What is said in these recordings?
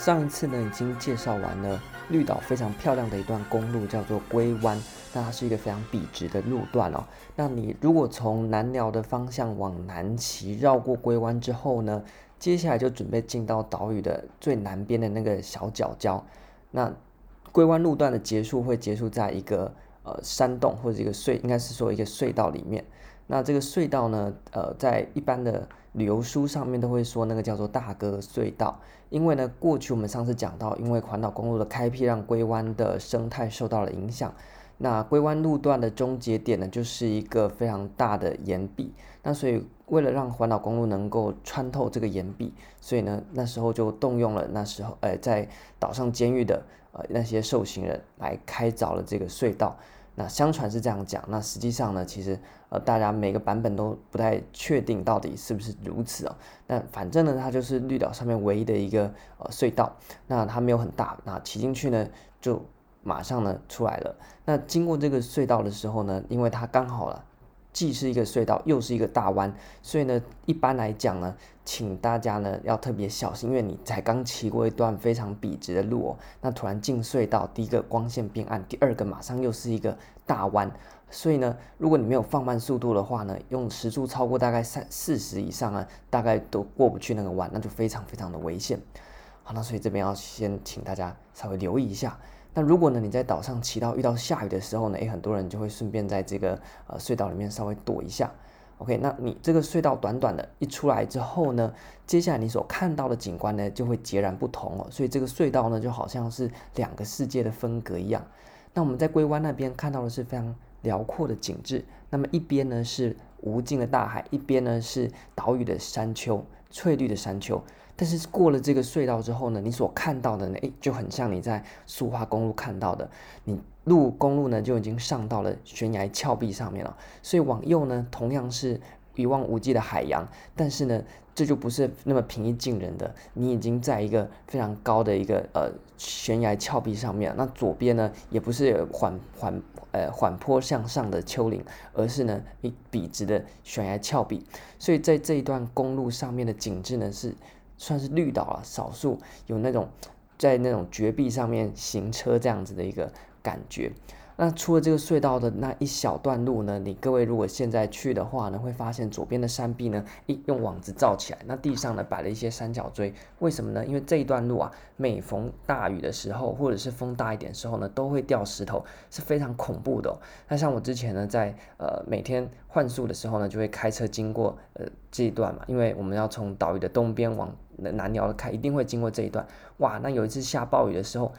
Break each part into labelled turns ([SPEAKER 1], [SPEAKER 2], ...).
[SPEAKER 1] 上一次呢，已经介绍完了绿岛非常漂亮的一段公路，叫做龟湾。那它是一个非常笔直的路段哦。那你如果从南寮的方向往南骑，绕过龟湾之后呢，接下来就准备进到岛屿的最南边的那个小角礁。那龟湾路段的结束会结束在一个呃山洞或者一个隧，应该是说一个隧道里面。那这个隧道呢，呃，在一般的旅游书上面都会说那个叫做大哥隧道，因为呢，过去我们上次讲到，因为环岛公路的开辟，让龟湾的生态受到了影响。那龟湾路段的终结点呢，就是一个非常大的岩壁。那所以为了让环岛公路能够穿透这个岩壁，所以呢，那时候就动用了那时候，呃，在岛上监狱的呃那些受刑人来开凿了这个隧道。那相传是这样讲，那实际上呢，其实呃，大家每个版本都不太确定到底是不是如此哦。那反正呢，它就是绿岛上面唯一的一个呃隧道。那它没有很大，那骑进去呢，就马上呢出来了。那经过这个隧道的时候呢，因为它刚好了。既是一个隧道，又是一个大弯，所以呢，一般来讲呢，请大家呢要特别小心，因为你才刚骑过一段非常笔直的路哦，那突然进隧道，第一个光线变暗，第二个马上又是一个大弯，所以呢，如果你没有放慢速度的话呢，用时速超过大概三四十以上啊，大概都过不去那个弯，那就非常非常的危险。好，那所以这边要先请大家稍微留意一下。那如果呢，你在岛上骑到遇到下雨的时候呢，诶，很多人就会顺便在这个呃隧道里面稍微躲一下。OK，那你这个隧道短短的一出来之后呢，接下来你所看到的景观呢就会截然不同哦。所以这个隧道呢就好像是两个世界的分隔一样。那我们在龟湾那边看到的是非常辽阔的景致，那么一边呢是无尽的大海，一边呢是岛屿的山丘，翠绿的山丘。但是过了这个隧道之后呢，你所看到的呢，诶，就很像你在苏花公路看到的，你路公路呢就已经上到了悬崖峭壁上面了。所以往右呢，同样是一望无际的海洋，但是呢，这就不是那么平易近人的，你已经在一个非常高的一个呃悬崖峭壁上面。那左边呢，也不是缓缓呃缓坡向上的丘陵，而是呢一笔直的悬崖峭壁。所以在这一段公路上面的景致呢是。算是绿岛啊，少数有那种在那种绝壁上面行车这样子的一个感觉。那出了这个隧道的那一小段路呢，你各位如果现在去的话呢，会发现左边的山壁呢，一用网子罩起来，那地上呢摆了一些三角锥。为什么呢？因为这一段路啊，每逢大雨的时候，或者是风大一点的时候呢，都会掉石头，是非常恐怖的。那像我之前呢，在呃每天换宿的时候呢，就会开车经过呃这一段嘛，因为我们要从岛屿的东边往南寮开，一定会经过这一段。哇，那有一次下暴雨的时候。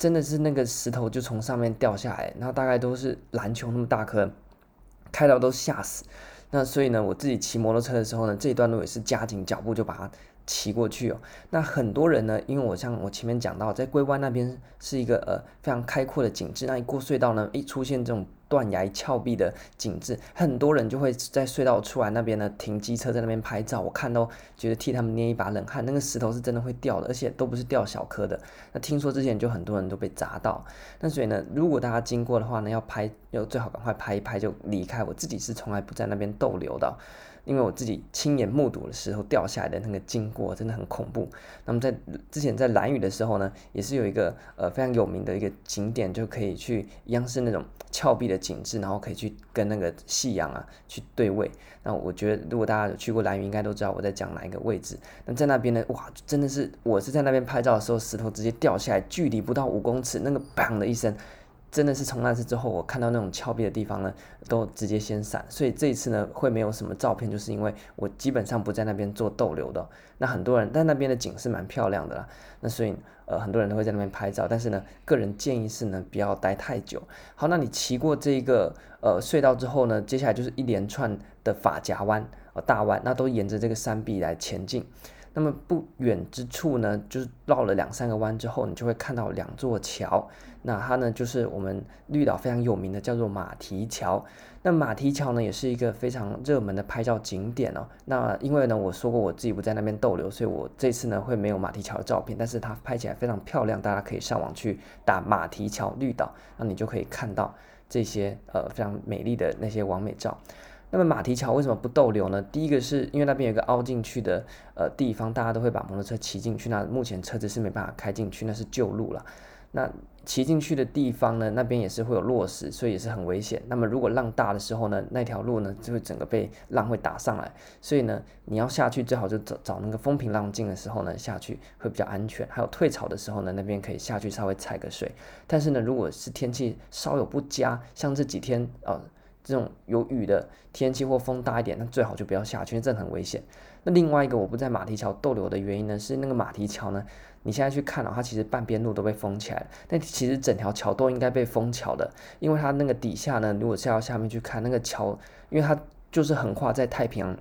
[SPEAKER 1] 真的是那个石头就从上面掉下来，然后大概都是篮球那么大颗，开到都吓死。那所以呢，我自己骑摩托车的时候呢，这一段路也是加紧脚步就把它骑过去哦。那很多人呢，因为我像我前面讲到，在龟湾那边是一个呃非常开阔的景致，那一过隧道呢，一出现这种。断崖峭壁的景致，很多人就会在隧道出来那边呢停机车在那边拍照，我看到觉得替他们捏一把冷汗。那个石头是真的会掉的，而且都不是掉小颗的。那听说之前就很多人都被砸到，那所以呢，如果大家经过的话呢，要拍要最好赶快拍一拍就离开。我自己是从来不在那边逗留的。因为我自己亲眼目睹的时候掉下来的那个经过真的很恐怖。那么在之前在兰屿的时候呢，也是有一个呃非常有名的一个景点，就可以去一样是那种峭壁的景致，然后可以去跟那个夕阳啊去对位。那我觉得如果大家有去过兰屿，应该都知道我在讲哪一个位置。那在那边呢，哇，真的是我是在那边拍照的时候，石头直接掉下来，距离不到五公尺，那个砰的一声。真的是从那次之后，我看到那种峭壁的地方呢，都直接先闪。所以这一次呢，会没有什么照片，就是因为我基本上不在那边做逗留的。那很多人，但那边的景是蛮漂亮的啦。那所以呃，很多人都会在那边拍照。但是呢，个人建议是呢，不要待太久。好，那你骑过这个呃隧道之后呢，接下来就是一连串的发夹弯、呃大弯，那都沿着这个山壁来前进。那么不远之处呢，就是绕了两三个弯之后，你就会看到两座桥。那它呢，就是我们绿岛非常有名的，叫做马蹄桥。那马蹄桥呢，也是一个非常热门的拍照景点哦。那因为呢，我说过我自己不在那边逗留，所以我这次呢会没有马蹄桥的照片，但是它拍起来非常漂亮，大家可以上网去打马蹄桥绿岛，那你就可以看到这些呃非常美丽的那些完美照。那么马蹄桥为什么不逗留呢？第一个是因为那边有个凹进去的呃地方，大家都会把摩托车骑进去，那目前车子是没办法开进去，那是旧路了。那骑进去的地方呢，那边也是会有落石，所以也是很危险。那么如果浪大的时候呢，那条路呢就会整个被浪会打上来，所以呢，你要下去最好就找找那个风平浪静的时候呢下去会比较安全。还有退潮的时候呢，那边可以下去稍微踩个水。但是呢，如果是天气稍有不佳，像这几天呃这种有雨的天气或风大一点，那最好就不要下去，因为这很危险。那另外一个我不在马蹄桥逗留的原因呢，是那个马蹄桥呢。你现在去看的话，它其实半边路都被封起来了，但其实整条桥都应该被封桥的，因为它那个底下呢，如果下到下面去看那个桥，因为它就是横跨在太平洋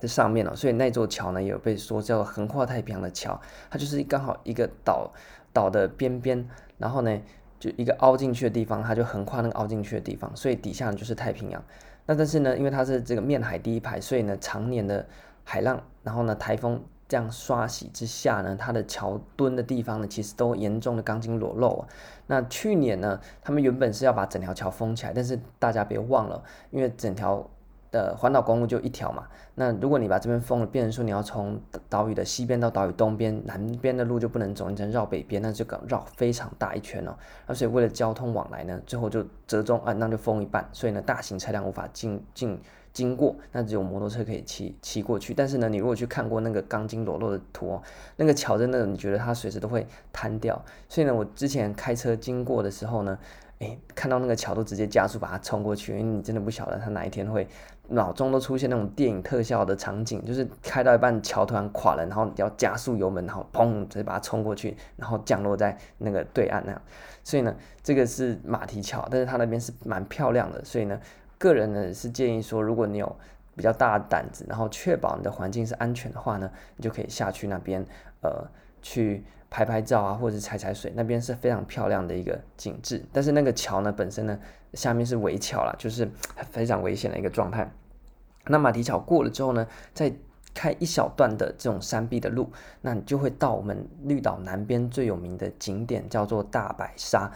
[SPEAKER 1] 的上面了，所以那座桥呢也有被说叫横跨太平洋的桥，它就是刚好一个岛岛的边边，然后呢就一个凹进去的地方，它就横跨那个凹进去的地方，所以底下呢就是太平洋。那但是呢，因为它是这个面海第一排，所以呢常年的海浪，然后呢台风。这样刷洗之下呢，它的桥墩的地方呢，其实都严重的钢筋裸露啊。那去年呢，他们原本是要把整条桥封起来，但是大家别忘了，因为整条的环岛公路就一条嘛。那如果你把这边封了，变成说你要从岛屿的西边到岛屿东边，南边的路就不能走，你只能绕北边，那就搞绕非常大一圈哦。而且为了交通往来呢，最后就折中啊，那就封一半，所以呢，大型车辆无法进进。经过，那只有摩托车可以骑骑过去。但是呢，你如果去看过那个钢筋裸露的图，那个桥真的，你觉得它随时都会瘫掉。所以呢，我之前开车经过的时候呢，诶，看到那个桥都直接加速把它冲过去，因为你真的不晓得它哪一天会，脑中都出现那种电影特效的场景，就是开到一半桥突然垮了，然后你要加速油门，然后砰，直接把它冲过去，然后降落在那个对岸那样。所以呢，这个是马蹄桥，但是它那边是蛮漂亮的，所以呢。个人呢是建议说，如果你有比较大的胆子，然后确保你的环境是安全的话呢，你就可以下去那边，呃，去拍拍照啊，或者是踩踩水，那边是非常漂亮的一个景致。但是那个桥呢本身呢，下面是围桥啦，就是非常危险的一个状态。那马蹄桥过了之后呢，再开一小段的这种山壁的路，那你就会到我们绿岛南边最有名的景点，叫做大白沙。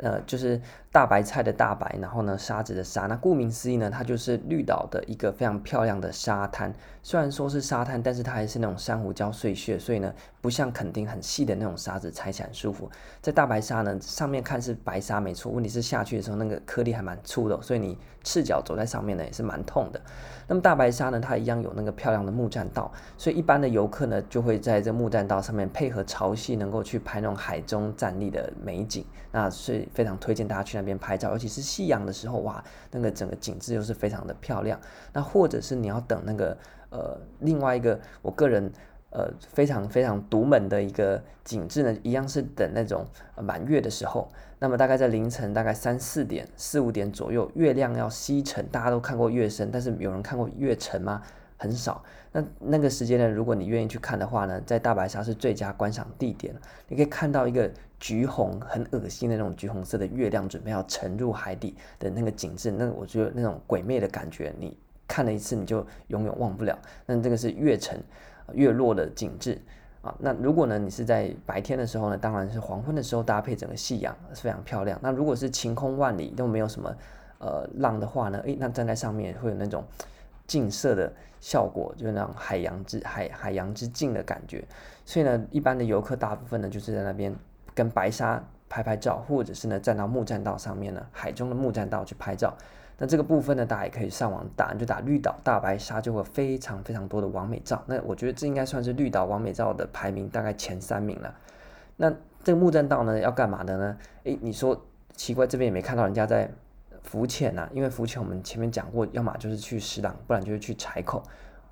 [SPEAKER 1] 呃，就是大白菜的大白，然后呢，沙子的沙。那顾名思义呢，它就是绿岛的一个非常漂亮的沙滩。虽然说是沙滩，但是它还是那种珊瑚礁碎屑，所以呢，不像垦丁很细的那种沙子，踩起来很舒服。在大白沙呢，上面看是白沙没错，问题是下去的时候那个颗粒还蛮粗的，所以你赤脚走在上面呢也是蛮痛的。那么大白沙呢，它一样有那个漂亮的木栈道，所以一般的游客呢就会在这木栈道上面配合潮汐，能够去拍那种海中站立的美景。那所以非常推荐大家去那边拍照，尤其是夕阳的时候，哇，那个整个景致又是非常的漂亮。那或者是你要等那个呃另外一个我个人呃非常非常独门的一个景致呢，一样是等那种满月的时候。那么大概在凌晨大概三四点四五点左右，月亮要西沉，大家都看过月升，但是有人看过月沉吗？很少。那那个时间呢，如果你愿意去看的话呢，在大白鲨是最佳观赏地点。你可以看到一个橘红、很恶心的那种橘红色的月亮，准备要沉入海底的那个景致，那我觉得那种鬼魅的感觉，你看了一次你就永远忘不了。那这个是月沉、月落的景致。啊，那如果呢，你是在白天的时候呢，当然是黄昏的时候搭配整个夕阳是非常漂亮。那如果是晴空万里都没有什么呃浪的话呢，诶，那站在上面会有那种近色的效果，就是那种海洋之海海洋之镜的感觉。所以呢，一般的游客大部分呢就是在那边跟白沙拍拍照，或者是呢站到木栈道上面呢，海中的木栈道去拍照。那这个部分呢，大家也可以上网打，就打绿岛大白沙，就会非常非常多的完美照。那我觉得这应该算是绿岛完美照的排名大概前三名了。那这个木栈道呢，要干嘛的呢？诶，你说奇怪，这边也没看到人家在浮潜呐、啊，因为浮潜我们前面讲过，要么就是去石朗，不然就是去柴口。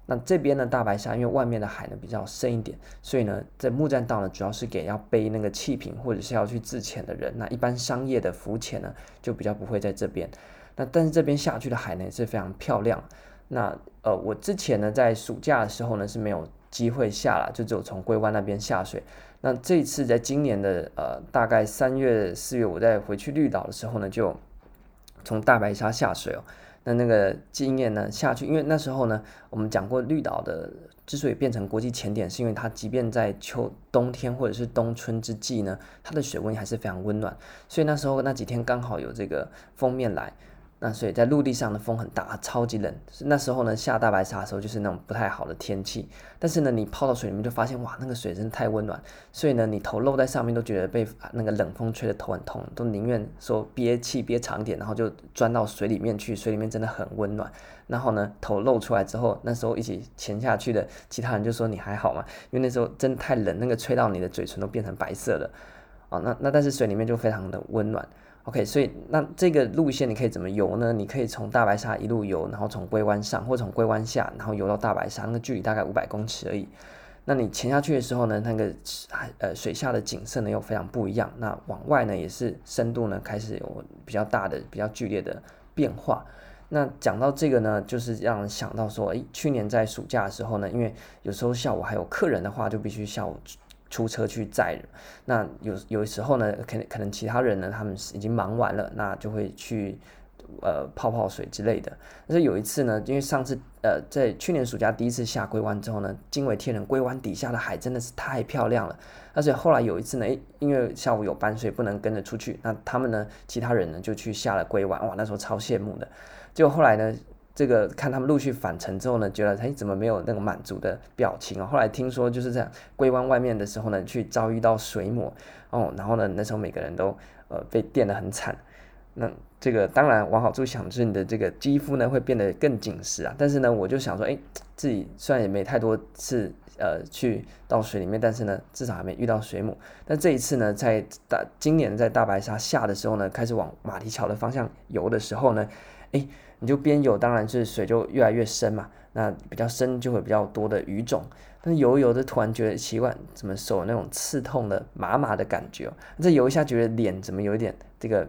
[SPEAKER 1] 那这边呢，大白鲨因为外面的海呢比较深一点，所以呢，在木栈道呢主要是给要背那个气瓶或者是要去自潜的人。那一般商业的浮潜呢，就比较不会在这边。那但是这边下去的海呢也是非常漂亮。那呃，我之前呢在暑假的时候呢是没有机会下了，就只有从龟湾那边下水。那这次在今年的呃大概三月四月，我在回去绿岛的时候呢，就从大白鲨下水哦。那那个经验呢下去，因为那时候呢我们讲过绿岛的之所以变成国际潜点，是因为它即便在秋冬天或者是冬春之际呢，它的水温还是非常温暖。所以那时候那几天刚好有这个封面来。那所以在陆地上的风很大，超级冷。那时候呢，下大白鲨的时候就是那种不太好的天气。但是呢，你泡到水里面就发现，哇，那个水真的太温暖。所以呢，你头露在上面都觉得被那个冷风吹得头很痛，都宁愿说憋气憋长点，然后就钻到水里面去。水里面真的很温暖。然后呢，头露出来之后，那时候一起潜下去的其他人就说你还好吗？因为那时候真太冷，那个吹到你的嘴唇都变成白色的。哦，那那但是水里面就非常的温暖。OK，所以那这个路线你可以怎么游呢？你可以从大白鲨一路游，然后从龟湾上或从龟湾下，然后游到大白鲨，那个距离大概五百公尺而已。那你潜下去的时候呢，那个呃水下的景色呢又非常不一样。那往外呢也是深度呢开始有比较大的、比较剧烈的变化。那讲到这个呢，就是让人想到说，诶，去年在暑假的时候呢，因为有时候下午还有客人的话，就必须下午。出车去载人，那有有时候呢，可能可能其他人呢，他们已经忙完了，那就会去呃泡泡水之类的。但是有一次呢，因为上次呃在去年暑假第一次下龟湾之后呢，惊为天人，龟湾底下的海真的是太漂亮了。而且后来有一次呢，因为下午有班，所以不能跟着出去，那他们呢，其他人呢就去下了龟湾，哇，那时候超羡慕的。结果后来呢。这个看他们陆续返程之后呢，觉得哎怎么没有那个满足的表情啊？后来听说就是在龟湾外面的时候呢，去遭遇到水母哦，然后呢那时候每个人都呃被电得很惨。那这个当然往好处想，就是你的这个肌肤呢会变得更紧实啊。但是呢，我就想说，哎，自己虽然也没太多次呃去到水里面，但是呢至少还没遇到水母。但这一次呢，在大今年在大白鲨下的时候呢，开始往马蹄桥的方向游的时候呢，哎。你就边游，当然是水就越来越深嘛。那比较深就会比较多的鱼种。但是游游的突然觉得奇怪，怎么手那种刺痛的麻麻的感觉？这游一下觉得脸怎么有一点这个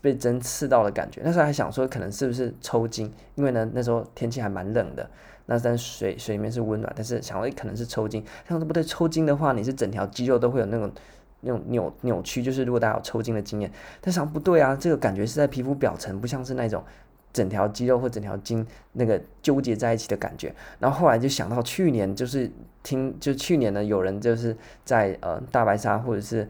[SPEAKER 1] 被针刺到的感觉？那时候还想说可能是不是抽筋，因为呢那时候天气还蛮冷的。那但水水里面是温暖，但是想说可能是抽筋。想说不对，抽筋的话你是整条肌肉都会有那种那种扭扭曲，就是如果大家有抽筋的经验。但想不对啊，这个感觉是在皮肤表层，不像是那种。整条肌肉或整条筋那个纠结在一起的感觉，然后后来就想到去年就是听就去年呢，有人就是在呃大白鲨或者是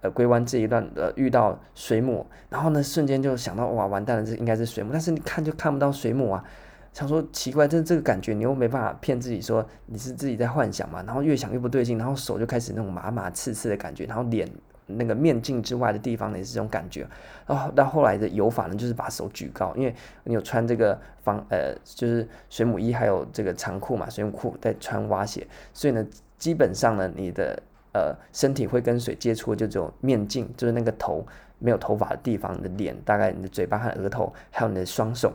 [SPEAKER 1] 呃龟湾这一段呃遇到水母，然后呢瞬间就想到哇完蛋了，这应该是水母，但是你看就看不到水母啊，想说奇怪，这这个感觉你又没办法骗自己说你是自己在幻想嘛，然后越想越不对劲，然后手就开始那种麻麻刺刺的感觉，然后脸。那个面镜之外的地方呢，也是这种感觉。然后到后来的游法呢，就是把手举高，因为你有穿这个防呃，就是水母衣，还有这个长裤嘛，水母裤再穿蛙鞋，所以呢，基本上呢，你的呃身体会跟水接触，就只有面镜，就是那个头没有头发的地方，你的脸，大概你的嘴巴和额头，还有你的双手。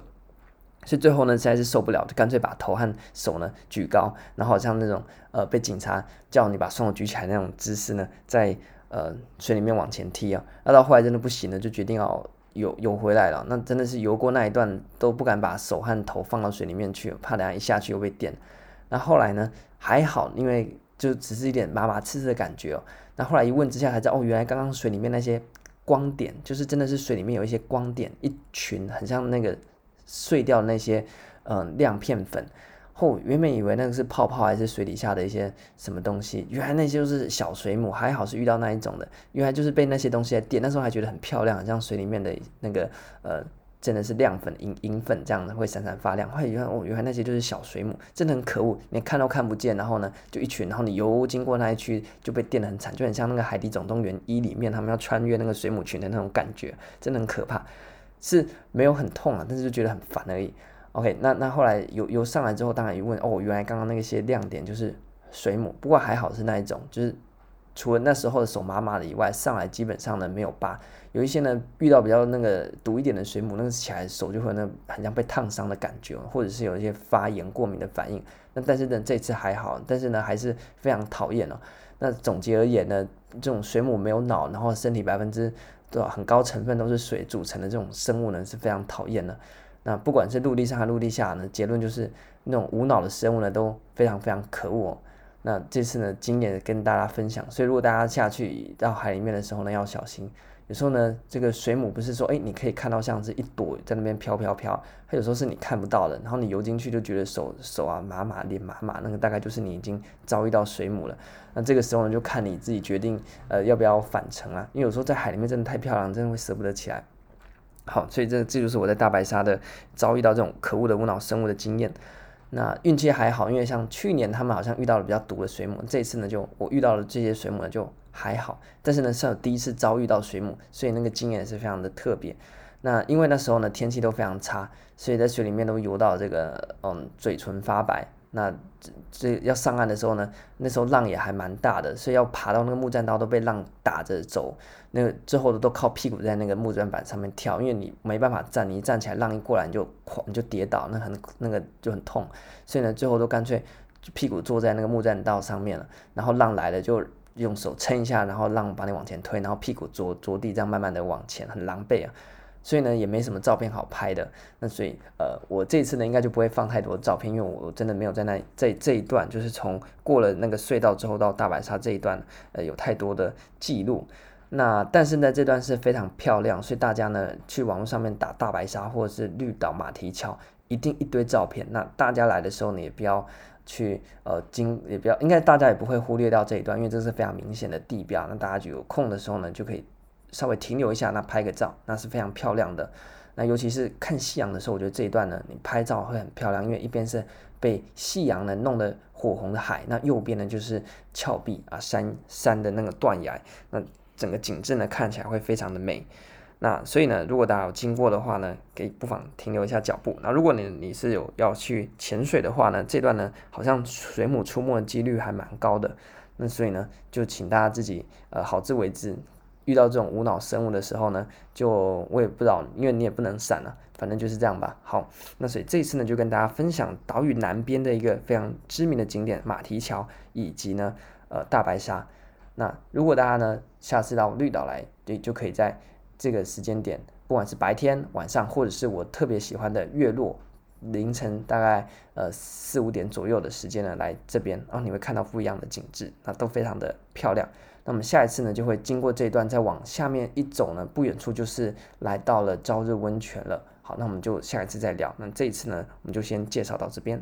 [SPEAKER 1] 所以最后呢，实在是受不了，就干脆把头和手呢举高，然后像那种呃被警察叫你把双手举起来那种姿势呢，在。呃，水里面往前踢啊，那到后来真的不行了，就决定要游游回来了。那真的是游过那一段都不敢把手和头放到水里面去，怕等下一下去又被电。那后来呢，还好，因为就只是一点麻麻刺刺的感觉哦。那后来一问之下才知道，哦，原来刚刚水里面那些光点，就是真的是水里面有一些光点，一群很像那个碎掉那些嗯、亮片粉。后原本以为那个是泡泡还是水底下的一些什么东西，原来那些就是小水母，还好是遇到那一种的，原来就是被那些东西在电。那时候还觉得很漂亮，像水里面的那个呃，真的是亮粉、银银粉这样的，会闪闪发亮。后来原来哦，原来那些就是小水母，真的很可恶，连看都看不见。然后呢，就一群，然后你游经过那一区就被电得很惨，就很像那个《海底总动员一》里面他们要穿越那个水母群的那种感觉，真的很可怕。是没有很痛啊，但是就觉得很烦而已。OK，那那后来游游上来之后，当然一问哦，原来刚刚那些亮点就是水母，不过还好是那一种，就是除了那时候的手麻麻的以外，上来基本上呢没有疤。有一些呢遇到比较那个毒一点的水母，那个起来手就会那很像被烫伤的感觉，或者是有一些发炎过敏的反应。那但是呢这次还好，但是呢还是非常讨厌哦。那总结而言呢，这种水母没有脑，然后身体百分之多少很高成分都是水组成的这种生物呢是非常讨厌的。那不管是陆地上还陆地下呢，结论就是那种无脑的生物呢都非常非常可恶哦。那这次呢，经验跟大家分享，所以如果大家下去到海里面的时候呢，要小心。有时候呢，这个水母不是说，哎，你可以看到像是一朵在那边飘飘飘，它有时候是你看不到的。然后你游进去就觉得手手啊麻麻，脸麻麻，那个大概就是你已经遭遇到水母了。那这个时候呢，就看你自己决定，呃，要不要返程啊？因为有时候在海里面真的太漂亮，真的会舍不得起来。好，所以这这就是我在大白鲨的遭遇到这种可恶的无脑生物的经验。那运气还好，因为像去年他们好像遇到了比较毒的水母，这次呢就我遇到了这些水母呢就还好，但是呢是第一次遭遇到水母，所以那个经验也是非常的特别。那因为那时候呢天气都非常差，所以在水里面都游到这个嗯嘴唇发白。那这这要上岸的时候呢，那时候浪也还蛮大的，所以要爬到那个木栈道都被浪打着走。那个最后的都靠屁股在那个木栈板上面跳，因为你没办法站，你一站起来浪一过来你就哐你就跌倒，那很那个就很痛。所以呢，最后都干脆屁股坐在那个木栈道上面了，然后浪来了就用手撑一下，然后浪把你往前推，然后屁股着着地这样慢慢的往前，很狼狈啊。所以呢，也没什么照片好拍的。那所以，呃，我这次呢，应该就不会放太多照片，因为我真的没有在那这这一段，就是从过了那个隧道之后到大白鲨这一段，呃，有太多的记录。那但是呢，这段是非常漂亮，所以大家呢去网络上面打大白鲨或者是绿岛马蹄桥，一定一堆照片。那大家来的时候呢，也不要去呃经，也不要，应该大家也不会忽略掉这一段，因为这是非常明显的地标。那大家就有空的时候呢，就可以。稍微停留一下，那拍个照，那是非常漂亮的。那尤其是看夕阳的时候，我觉得这一段呢，你拍照会很漂亮，因为一边是被夕阳呢弄得火红的海，那右边呢就是峭壁啊山山的那个断崖，那整个景致呢看起来会非常的美。那所以呢，如果大家有经过的话呢，可以不妨停留一下脚步。那如果你你是有要去潜水的话呢，这段呢好像水母出没的几率还蛮高的。那所以呢，就请大家自己呃好自为之。遇到这种无脑生物的时候呢，就我也不知道，因为你也不能闪了，反正就是这样吧。好，那所以这次呢，就跟大家分享岛屿南边的一个非常知名的景点马蹄桥，以及呢，呃，大白鲨。那如果大家呢，下次到绿岛来，对，就可以在这个时间点，不管是白天、晚上，或者是我特别喜欢的月落，凌晨大概呃四五点左右的时间呢，来这边，然后你会看到不一样的景致，那都非常的漂亮。那么下一次呢，就会经过这一段，再往下面一走呢，不远处就是来到了朝日温泉了。好，那我们就下一次再聊。那这一次呢，我们就先介绍到这边。